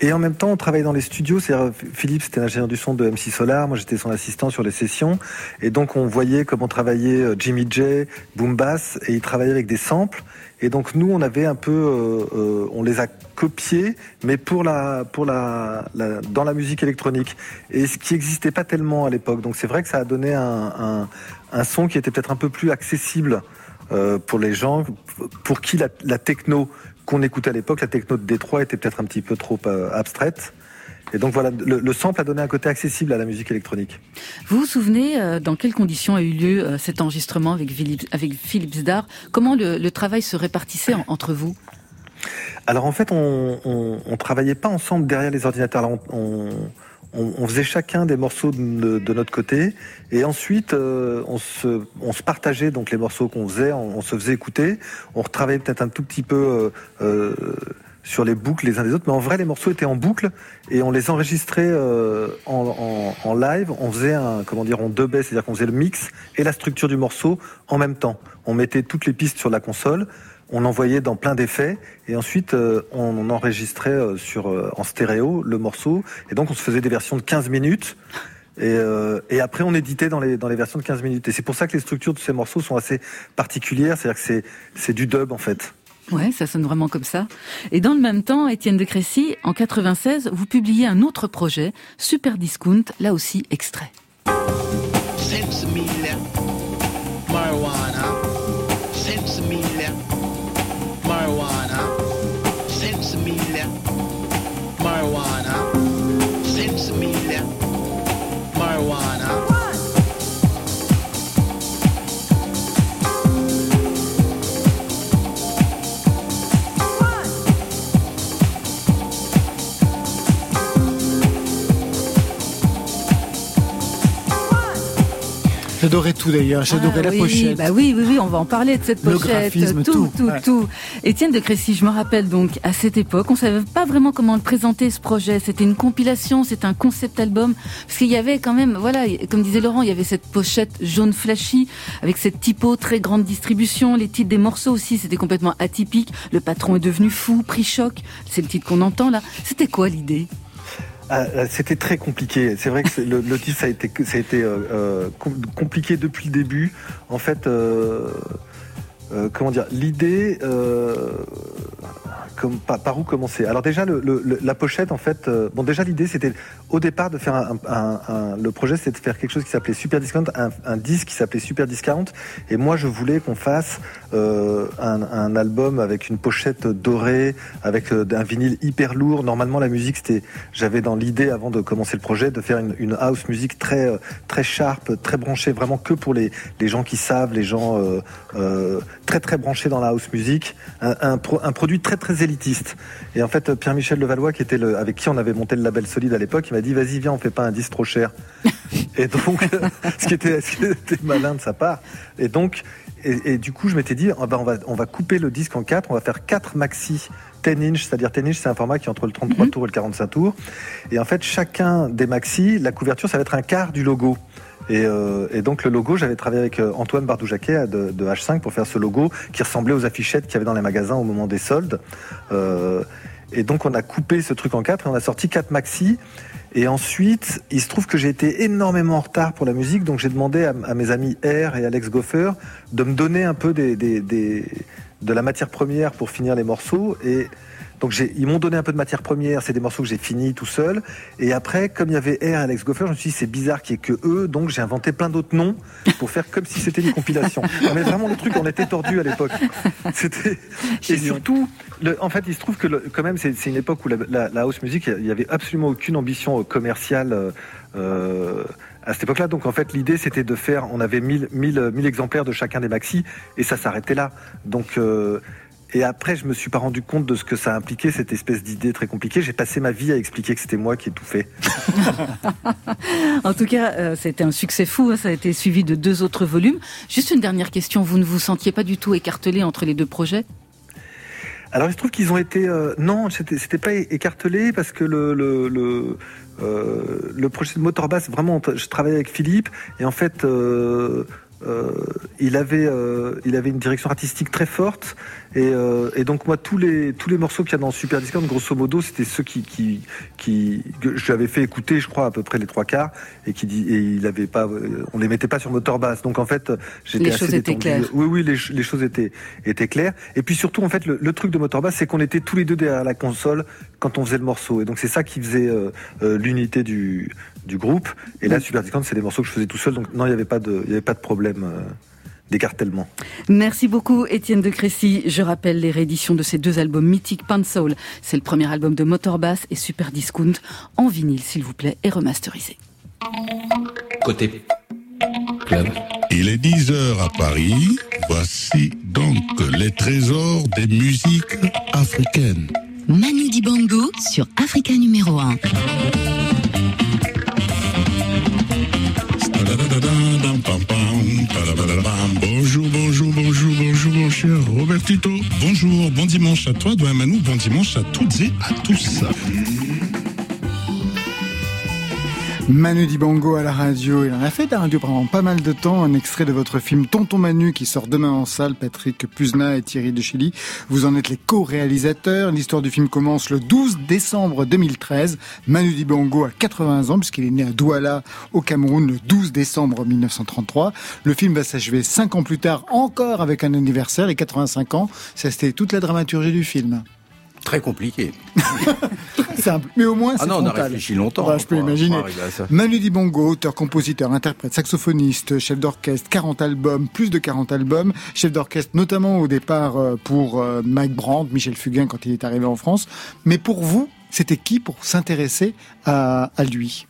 Et en même temps, on travaillait dans les studios. C'est Philippe, c'était l'ingénieur du son de MC Solar. Moi, j'étais son assistant sur les sessions. Et donc, on voyait comment travaillait euh, Jimmy J, Boom Bass, et il travaillait avec des samples. Et donc, nous, on avait un peu, euh, euh, on les a copiés, mais pour la, pour la, la- dans la musique électronique. Et ce qui n'existait pas tellement à l'époque. Donc, c'est vrai que ça a donné un, un, un son qui était peut-être un peu plus accessible euh, pour les gens, pour qui la, la techno qu'on écoutait à l'époque, la techno de Détroit était peut-être un petit peu trop euh, abstraite. Et donc voilà, le, le sample a donné un côté accessible à la musique électronique. Vous vous souvenez euh, dans quelles conditions a eu lieu euh, cet enregistrement avec Philippe, avec Philippe Zdar? Comment le, le travail se répartissait en- entre vous? Alors en fait, on, on, on travaillait pas ensemble derrière les ordinateurs. Alors, on, faisait chacun des morceaux de, de notre côté, et ensuite euh, on, se, on se partageait donc les morceaux qu'on faisait, on, on se faisait écouter, on retravaillait peut-être un tout petit peu euh, sur les boucles les uns des autres, mais en vrai les morceaux étaient en boucle et on les enregistrait euh, en, en, en live. On faisait un comment dire, on dubait, c'est-à-dire qu'on faisait le mix et la structure du morceau en même temps. On mettait toutes les pistes sur la console on envoyait dans plein d'effets et ensuite euh, on enregistrait euh, sur euh, en stéréo le morceau et donc on se faisait des versions de 15 minutes et, euh, et après on éditait dans les dans les versions de 15 minutes et c'est pour ça que les structures de ces morceaux sont assez particulières c'est-à-dire que c'est du dub en fait. Ouais, ça sonne vraiment comme ça. Et dans le même temps, Étienne de Crécy, en 96, vous publiez un autre projet, Super Discount, là aussi extrait. J'adorais tout d'ailleurs, j'adorais Ah la oui, pochette. Bah oui, oui, oui, on va en parler de cette Le pochette. graphisme, tout, tout. tout, Ouais. tout. Étienne de Crécy, je me rappelle donc à cette époque, on savait pas vraiment comment le présenter ce projet. C'était une compilation, c'était un concept album, parce qu'il y avait quand même, voilà, comme disait Laurent, il y avait cette pochette jaune flashy avec cette typo très grande distribution, les titres des morceaux aussi, c'était complètement atypique. Le patron est devenu fou, prix choc, c'est le titre qu'on entend là. C'était quoi l'idée? Ah, euh, C'était très compliqué. C'est vrai que le, le titre ça a été, euh, euh, com- compliqué depuis le début. En fait, euh, euh, comment dire, l'idée, comme, par, où commencer? Alors déjà, le, la pochette, en fait, bon déjà l'idée c'était au départ de faire un- le projet, c'était de faire quelque chose qui s'appelait Super Discount, un, un disque qui s'appelait Super Discount, et moi je voulais qu'on fasse euh, un, un album avec une pochette dorée, avec euh, un vinyle hyper lourd. Normalement, la musique, c'était, j'avais dans l'idée avant de commencer le projet de faire une, une house music très euh, très sharp, très branchée, vraiment que pour les les gens qui savent, les gens euh, très très branchés dans la house music, un, un, pro- un produit très très élitiste. Et en fait, Pierre-Michel Levallois, qui était le, avec qui on avait monté le label Solide à l'époque, il m'a dit vas-y viens, on fait pas un disque trop cher. Et donc, ce qui était, ce qui était malin de sa part. Et donc, et, et du coup, je m'étais dit, ah ben, on, va, on va couper le disque en quatre, on va faire quatre maxi 10 inch, c'est-à-dire 10 inch, c'est un format qui est entre le 33 tours et le 45 tours. Et en fait, chacun des maxi, la couverture, ça va être un quart du logo. Et, euh, et donc le logo, j'avais travaillé avec euh, Antoine Bardoujaquet de, de H5 pour faire ce logo qui ressemblait aux affichettes qu'il y avait dans les magasins au moment des soldes. Euh, et donc on a coupé ce truc en quatre et on a sorti quatre maxi. Et ensuite, il se trouve que j'ai été énormément en retard pour la musique, donc j'ai demandé à, mes amis R et Alex Goffer de me donner un peu de la matière première pour finir les morceaux. Et donc ils m'ont donné un peu de matière première, c'est des morceaux que j'ai finis tout seul. Et après, comme il y avait R et Alex Goffer, je me suis dit c'est bizarre qu'il n'y ait que eux, donc j'ai inventé plein d'autres noms pour faire comme si c'était une compilation. Mais vraiment le truc, on était tordu à l'époque. C'était et surtout, le- en fait, il se trouve que le- quand même c'est une époque où la, la- la house music, il y avait absolument aucune ambition euh, commerciale. euh, euh, à cette époque-là, donc en fait, l'idée c'était de faire, on avait 1000, 1000, 1000 exemplaires de chacun des maxi, et ça s'arrêtait là. Donc, euh, et après, je me suis pas rendu compte de ce que ça impliquait, cette espèce d'idée très compliquée. J'ai passé ma vie à expliquer que c'était moi qui ai tout fait. En tout cas, euh, c'était un succès fou. hein, ça a été suivi de deux autres volumes. Juste une dernière question. Vous ne vous sentiez pas du tout écartelé entre les deux projets? Alors il se trouve qu'ils ont été euh, non, c'était pas écartelé parce que le le le, euh, le projet de Motorbass vraiment je travaillais avec Philippe et en fait euh, il avait euh, il avait une direction artistique très forte et, euh, et donc moi tous les tous les morceaux qu'il y a dans Super Discount grosso modo c'était ceux qui qui qui que je lui avais fait écouter je crois à peu près les trois quarts et qui dit et il avait pas euh, on les mettait pas sur Motorbass donc en fait j'étais Les assez choses étaient claires. Oui, oui, les, ch- les choses étaient, étaient claires. Et puis surtout, en fait, le, le truc de Motorbass, c'est qu'on était tous les deux derrière la console quand on faisait le morceau. Et donc, c'est ça qui faisait euh, euh, l'unité du, du groupe. Et là, Super Discount, c'est des morceaux que je faisais tout seul. Donc, non, il n'y avait pas de, y avait pas de problème euh, d'écartèlement. Merci beaucoup, Étienne de Crécy. Je rappelle les rééditions de ces deux albums mythiques, Pan Soul. C'est le premier album de Motorbass et Super Discount en vinyle, s'il vous plaît, et remasterisé. Côté club. Il est 10 heures à Paris. Voici donc les trésors des musiques africaines. Manu Dibango sur Africa numéro 1. Robertito. Bonjour, bon dimanche à toi, Doin Manu, bon dimanche à toutes et à tous. Manu Dibango à la radio. Il en a fait de la radio pendant pas mal de temps. Un extrait de votre film Tonton Manu qui sort demain en salle. Patrick Puzna et Thierry Deschilly. Vous en êtes les co-réalisateurs. L'histoire du film commence le 12 décembre 2013. Manu Dibango a 80 ans puisqu'il est né à Douala au Cameroun le 12 décembre 1933. Le film va s'achever 5 ans plus tard encore avec un anniversaire, les 85 ans. Ça c'était toute la dramaturgie du film. Très compliqué. Simple. Mais au moins, Ah c'est non, on a réfléchi longtemps Voilà, je peux pour- imaginer. Manu Dibongo, auteur, compositeur, interprète, saxophoniste, chef d'orchestre, 40 albums, plus de 40 albums, chef d'orchestre notamment au départ euh, pour euh, Mike Brandt, Michel Fugain quand il est arrivé en France. Mais pour vous, c'était qui pour s'intéresser à, à lui?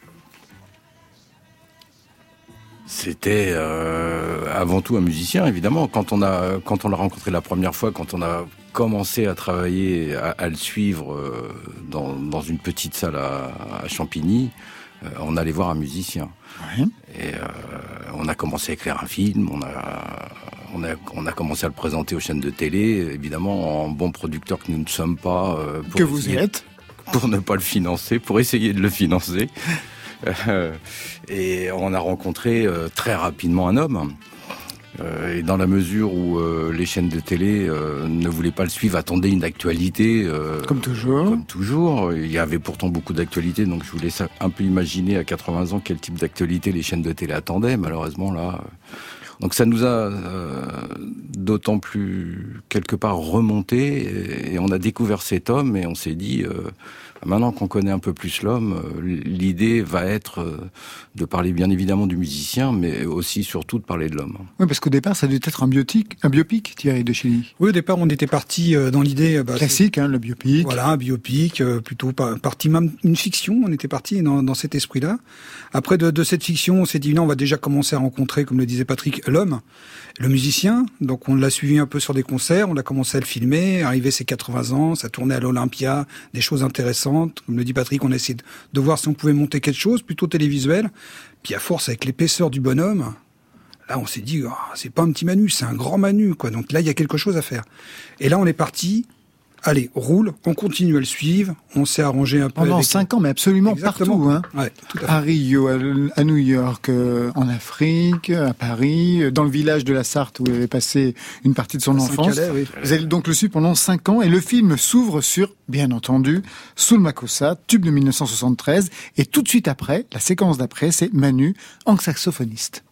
C'était euh, avant tout un musicien, évidemment. Quand on a, quand on l'a rencontré la première fois, quand on a commencé à travailler, à, à le suivre euh, dans, dans une petite salle à, à Champigny, euh, on allait voir un musicien. Et euh, on a commencé à écrire un film, on a, on a, on a commencé à le présenter aux chaînes de télé, évidemment en bon producteur que nous ne sommes pas. pour Que vous êtes. Pour ne pas le financer, pour essayer de le financer. Et on a rencontré très rapidement un homme. Euh, et dans la mesure où euh, les chaînes de télé euh, ne voulaient pas le suivre, attendaient une actualité. euh, Comme toujours. Comme toujours. Il y avait pourtant beaucoup d'actualités, donc je voulais ça- un peu imaginer à 80 ans quel type d'actualité les chaînes de télé attendaient. Malheureusement, là. Donc ça nous a euh, d'autant plus quelque part remonté et, et on a découvert cet homme et on s'est dit euh, maintenant qu'on connaît un peu plus l'homme, euh, l'idée va être euh, de parler bien évidemment du musicien, mais aussi surtout de parler de l'homme. Oui, parce qu'au départ, ça devait être un biopic, un biopic, Thierry de Chili. Oui, au départ, on était parti euh, dans l'idée... bah, Classique, hein, le biopic. Voilà, un biopic, plutôt par- parti même une fiction. On était parti dans, dans cet esprit-là. Après, de, de cette fiction, on s'est dit, non, on va déjà commencer à rencontrer, comme le disait Patrick, l'homme, le musicien. Donc, on l'a suivi un peu sur des concerts. On a commencé à le filmer. Arrivé ses 80 ans, ça tournait à l'Olympia, des choses intéressantes. Comme le dit Patrick, on a essayé de, voir si on pouvait monter quelque chose, plutôt télévisuel. Puis, à force, avec l'épaisseur du bonhomme, Là, on s'est dit, Ah, c'est pas un petit Manu, c'est un grand Manu, quoi. Donc là, il y a quelque chose à faire. Et là, on est parti. Allez, roule, on continue à le suivre. On s'est arrangé un peu Pendant avec- cinq ans, mais absolument Exactement. partout. Hein. Ouais, tout à fait. À Rio, à, New York, euh, en Afrique, à Paris, euh, dans le village de la Sarthe où il avait passé une partie de son enfance. Oui. Vous allez donc le suivre pendant cinq ans et le film s'ouvre sur, bien entendu, Soul Makossa, tube de 1973. Et tout de suite après, la séquence d'après, c'est Manu en saxophoniste.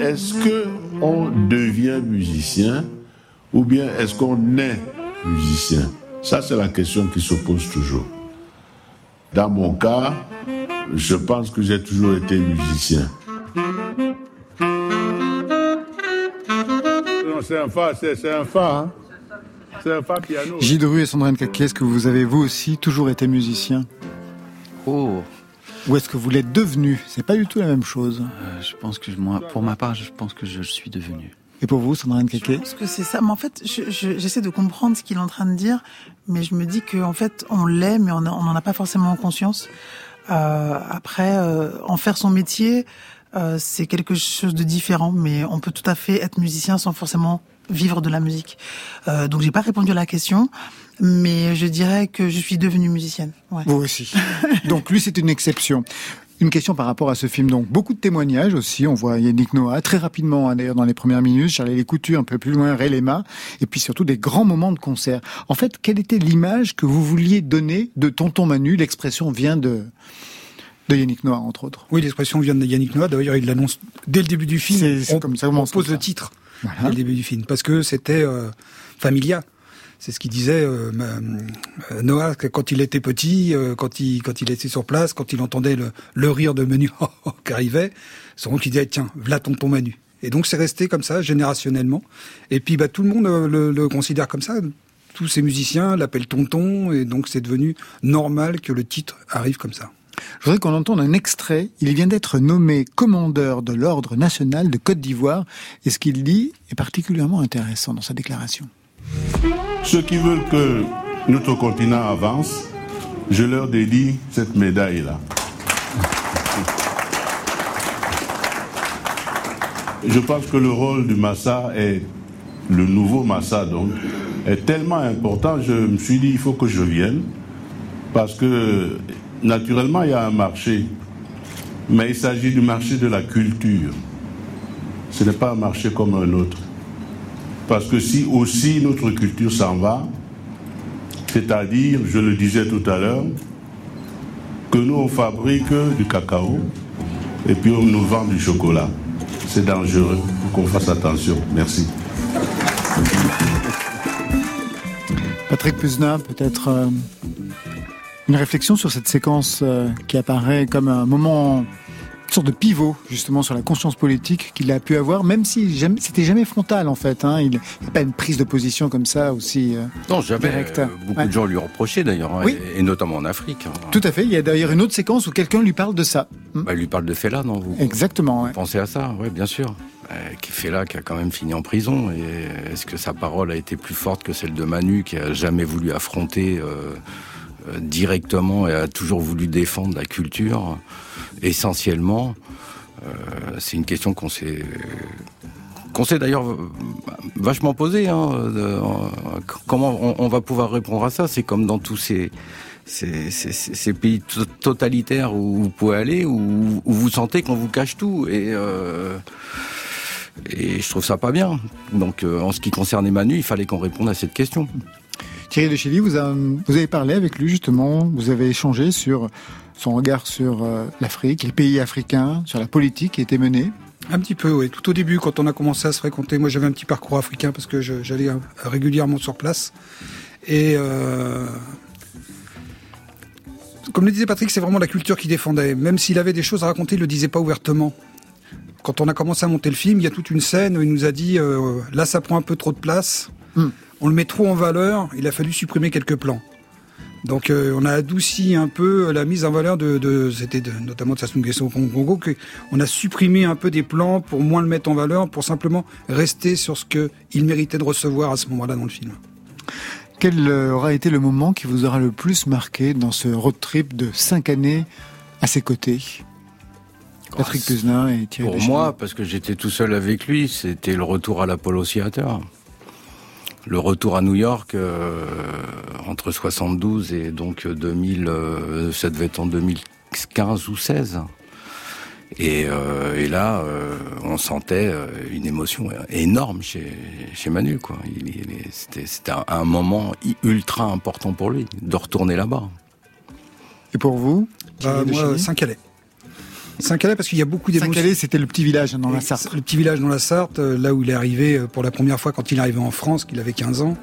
Est-ce que on devient musicien? Ou bien est-ce qu'on est musicien? Ça, c'est la question qui se pose toujours. Dans mon cas, je pense que j'ai toujours été musicien. C'est un fa, c'est un fa. hein. C'est un fa piano. Gilles Dru et Sandrine Caquet, est-ce que vous avez vous aussi toujours été musicien? Oh, Ou est-ce que vous l'êtes devenu? C'est pas du tout la même chose. euh, je pense que moi, pour ma part, je pense que je suis devenu. Et pour vous, Sandrine Je Caquet pense que c'est ça. Mais en fait, je- je- j'essaie de comprendre ce qu'il est en train de dire, mais je me dis qu'en fait, on l'est, mais on n'en a pas forcément conscience. Euh, après, euh, en faire son métier, euh, c'est quelque chose de différent, mais on peut tout à fait être musicien sans forcément vivre de la musique. Donc, j'ai pas répondu à la question, mais je dirais que je suis devenue musicienne. Ouais. Vous aussi. Donc lui, c'est une exception. Une question par rapport à ce film. Donc beaucoup de témoignages aussi. On voit Yannick Noah très rapidement, hein, d'ailleurs dans les premières minutes, Charlie Lécoutu un peu plus loin, Ray Lema, et puis surtout des grands moments de concert. En fait, quelle était l'image que vous vouliez donner de Tonton Manu? L'expression vient de de Yannick Noah, entre autres. Oui, l'expression vient de Yannick Noah. D'ailleurs, il l'annonce dès le début du film. C'est- comme ça, on pose le titre Voilà. dès le début du film parce que c'était euh, Familia. C'est ce qu'il disait euh, euh, Noah quand il était petit, euh, quand il quand il était sur place, quand il entendait le, rire de Manu qui arrivait, son oncle il disait tiens, voilà tonton Manu. Et donc c'est resté comme ça générationnellement. Et puis bah tout le monde le, le considère comme ça. Tous ces musiciens l'appellent tonton et donc c'est devenu normal que le titre arrive comme ça. Je voudrais qu'on entende un extrait. Il vient d'être nommé commandeur de l'Ordre national de Côte d'Ivoire. Et ce qu'il dit est particulièrement intéressant dans sa déclaration. Ceux qui veulent que notre continent avance, je leur dédie cette médaille-là. Je pense que le rôle du Massa est, le nouveau Massa donc, est tellement important, je me suis dit il faut que je vienne, parce que naturellement il y a un marché, mais il s'agit du marché de la culture. Ce n'est pas un marché comme un autre. Parce que si aussi notre culture s'en va, c'est-à-dire, je le disais tout à l'heure, que nous on fabrique du cacao et puis on nous vend du chocolat. C'est dangereux, il faut qu'on fasse attention. Merci. Patrick Puzna, peut-être euh, une réflexion sur cette séquence euh, qui apparaît comme un moment, sorte de pivot justement sur la conscience politique qu'il a pu avoir, même si c'était jamais frontal en fait. Hein, il n'y a pas une prise de position comme ça aussi. euh, Non, jamais. directe. Euh, beaucoup Ouais. de gens lui reprochaient d'ailleurs, hein, Oui. et, et notamment en Afrique. hein. Tout à fait. Il y a d'ailleurs une autre séquence où quelqu'un lui parle de ça. Bah, il lui parle de Fela, non vous? Exactement. ouais. Pensez à ça, oui, bien sûr. Euh, qui Fela qui a quand même fini en prison. Et est-ce que sa parole a été plus forte que celle de Manu, qui a jamais voulu affronter euh, euh, directement et a toujours voulu défendre la culture? Essentiellement Euh, C'est une question qu'on s'est qu'on s'est d'ailleurs vachement posé. Hein, comment on, va pouvoir répondre à ça C'est comme dans tous ces pays to- totalitaires où vous pouvez aller, où, vous sentez qu'on vous cache tout. Et, euh, je trouve ça pas bien. Donc, euh, en ce qui concerne Emmanuel, il fallait qu'on réponde à cette question. Thierry de a- vous avez parlé avec lui justement, vous avez échangé sur son regard sur euh, l'Afrique, les pays africains, sur la politique qui était menée. Un petit peu, oui. Tout au début, quand on a commencé à se fréquenter, moi j'avais un petit parcours africain parce que j'allais euh, régulièrement sur place. Et euh, comme le disait Patrick, c'est vraiment la culture qui défendait. Même s'il avait des choses à raconter, il le disait pas ouvertement. Quand on a commencé à monter le film, il y a toute une scène où il nous a dit euh, là ça prend un peu trop de place, on le met trop en valeur, il a fallu supprimer quelques plans. Donc euh, on a adouci un peu la mise en valeur de, de c'était de- notamment de Sassou Nguesso au Congo, que on a supprimé un peu des plans pour moins le mettre en valeur, pour simplement rester sur ce que il méritait de recevoir à ce moment-là dans le film. Quel euh, aura été le moment qui vous aura le plus marqué dans ce road trip de cinq années à ses côtés? Patrick Puzna et Thierry Pour Deschamps. moi, parce que j'étais tout seul avec lui, c'était le retour à l'Apollo Theater. Le retour à New York euh, entre 72 et donc 2000, euh, ça devait être en 2015 ou 16. Et, euh, et là, euh, on sentait euh, une émotion énorme chez, chez Manu. Quoi. Il, il- c'était, un, un moment ultra important pour lui de retourner là-bas. Et pour vous Bah, moi, Saint-Calais. Saint-Calais parce qu'il y a beaucoup d'émotions. Saint-Calais, c'était le petit village dans la Sarthe. Le petit village dans la Sarthe, euh, là où il est arrivé euh, pour la première fois quand il est arrivé en France, qu'il avait 15 ans.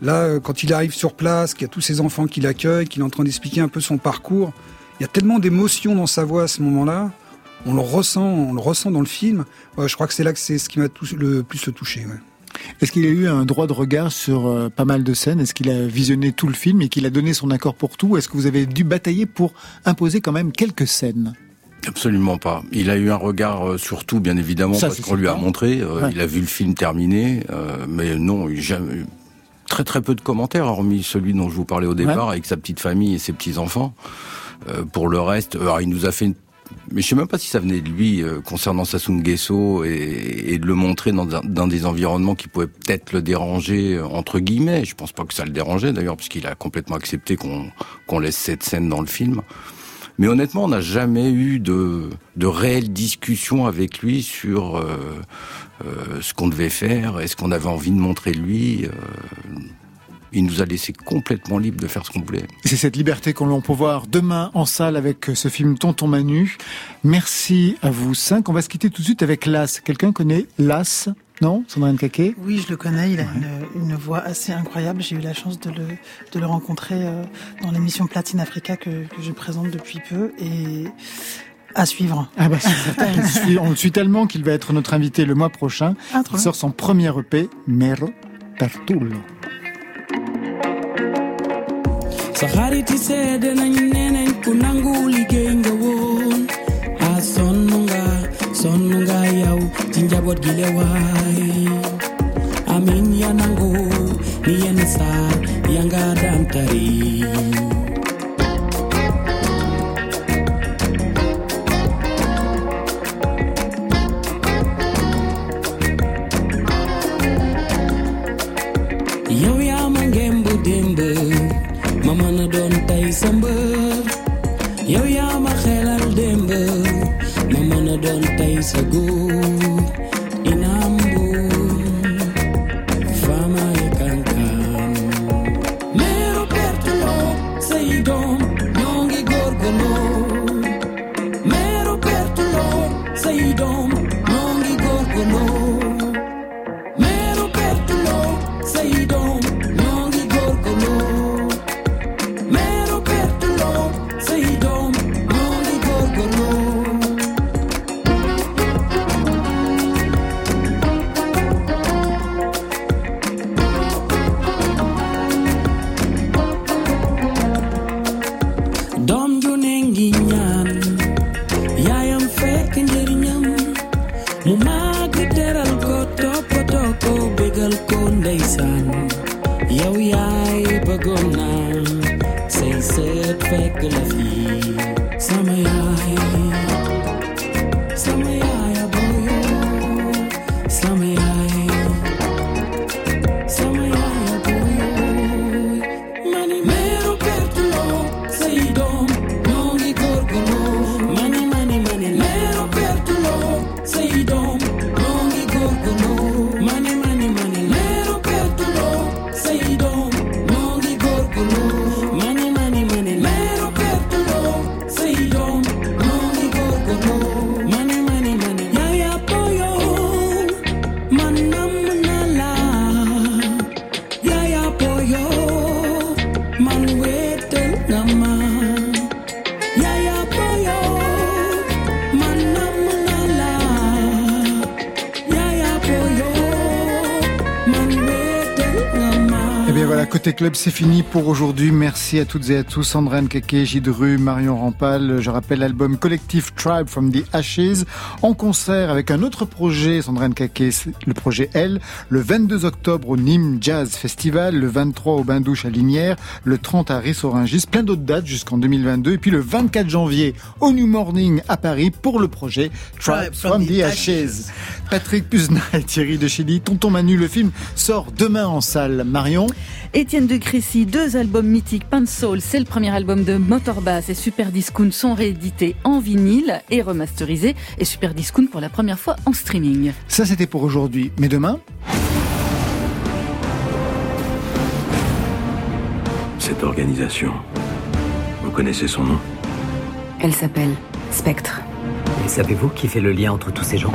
Là, euh, quand il arrive sur place, qu'il y a tous ses enfants qui l'accueillent, qu'il est en train d'expliquer un peu son parcours, il y a tellement d'émotions dans sa voix à ce moment-là. On le ressent, on le ressent dans le film. Je crois que c'est là que c'est ce qui m'a le plus touché. ouais. Est-ce qu'il a eu un droit de regard sur pas mal de scènes? Est-ce qu'il a visionné tout le film et qu'il a donné son accord pour tout? Est-ce que vous avez dû batailler pour imposer quand même quelques scènes? Absolument pas. Il a eu un regard euh, sur tout, bien évidemment, Ça, parce qu'on lui a montré. euh, Ouais. Il a vu le film terminé, euh, mais non, il jamais eu très très peu de commentaires, hormis celui dont je vous parlais au départ, avec sa petite famille et ses petits enfants. Euh, pour le reste, alors, il nous a fait une mais je sais même pas si ça venait de lui euh, concernant Sassou Nguesso et, et de le montrer dans, dans des environnements qui pouvaient peut-être le déranger entre guillemets. Je pense pas que ça le dérangeait d'ailleurs puisqu'il a complètement accepté qu'on qu'on laisse cette scène dans le film. Mais honnêtement, on n'a jamais eu de, de réelle discussion avec lui sur euh, euh, ce qu'on devait faire, est-ce qu'on avait envie de montrer lui. euh, il nous a laissé complètement libre de faire ce qu'on voulait. C'est cette liberté qu'on peut voir demain en salle avec ce film Tonton Manu. Merci à vous cinq. On va se quitter tout de suite avec Las. Quelqu'un connaît Las? Non Sandrine Caquet Oui, je le connais. Il a une, une voix assez incroyable. J'ai eu la chance de le, de le rencontrer euh, dans l'émission Platine Africa que, que je présente depuis peu et à suivre. Ah bah certain, on le suit- tellement qu'il va être notre invité le mois prochain. Ah, Il sort son premier EP, Mero Pertullo. Ti nañ ku liggéey nga sonn nga yow ci njaboot gi le waay amin ya nangu ni yenn saar ya nga daan tari yow yaa ma ngemb démb ma mën a doon tey sa mbër yow yaa ma xelal démb ma mën a doon tey côté club, c'est fini pour aujourd'hui. Merci à toutes et à tous. Sandrine Keke, Gidru, Marion Rampal. Je rappelle l'album collectif Tribe from the Ashes en concert avec un autre projet, Sandrine c'est le projet L, le 22 octobre au Nîmes Jazz Festival, le 23 au Bain-Douche à Linière, le 30 à Rissorangis, plein d'autres dates jusqu'en 2022 et puis le 24 janvier au New Morning à Paris pour le projet Tribe from the Ashes. Patrick Puzna et Thierry de Chili, Tonton Manu, le film sort demain en salle. Marion? Étienne de Crécy, deux albums mythiques, Pan Soul, c'est le premier album de Motorbass et Super Discount sont réédités en vinyle et remasterisés et Super Discount pour la première fois en streaming. Ça, c'était pour aujourd'hui. Mais demain? Cette organisation, vous connaissez son nom? Elle s'appelle Spectre. Et savez-vous qui fait le lien entre tous ces gens?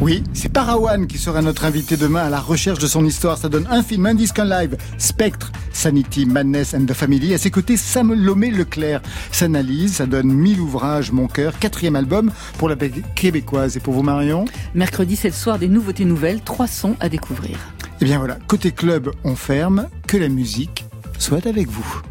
Oui, c'est Parawan qui sera notre invité demain à la recherche de son histoire. Ça donne un film, un disque, un live. Spectre, Sanity, Madness and the Family. À ses côtés, Sam Lomé Leclerc s'analyse. Ça donne 1000 ouvrages, Mon cœur. Quatrième album pour la québécoise. Et pour vous, Marion Mercredi, c'est le soir des nouveautés nouvelles, trois sons à découvrir. Eh bien voilà, côté club, on ferme. Que la musique soit avec vous.